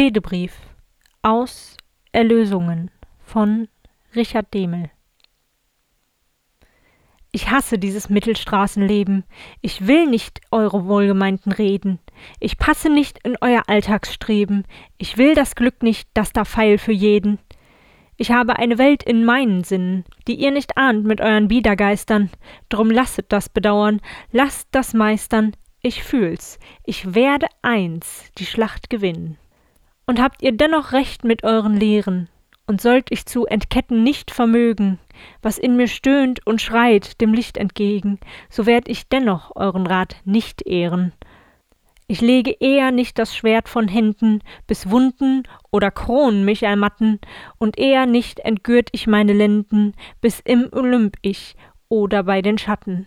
Fehdebrief aus Erlösungen von Richard Demel ich hasse dieses Mittelstraßenleben. Ich will nicht eure wohlgemeinten Reden. Ich passe nicht in euer Alltagsstreben. Ich will das Glück nicht, das da feil für jeden. Ich habe eine Welt in meinen Sinnen, die ihr nicht ahnt mit euren Biedergeistern. Drum lasset das bedauern, lasst das meistern. Ich fühl's. Ich werde eins die Schlacht gewinnen. Und habt ihr dennoch recht mit euren Lehren, und sollt ich zu entketten nicht vermögen, was in mir stöhnt und schreit dem Licht entgegen, so werd ich dennoch euren Rat nicht ehren. Ich lege eher nicht das Schwert von Händen, bis Wunden oder Kronen mich ermatten, und eher nicht entgürt ich meine Lenden, bis im Olymp ich oder bei den Schatten.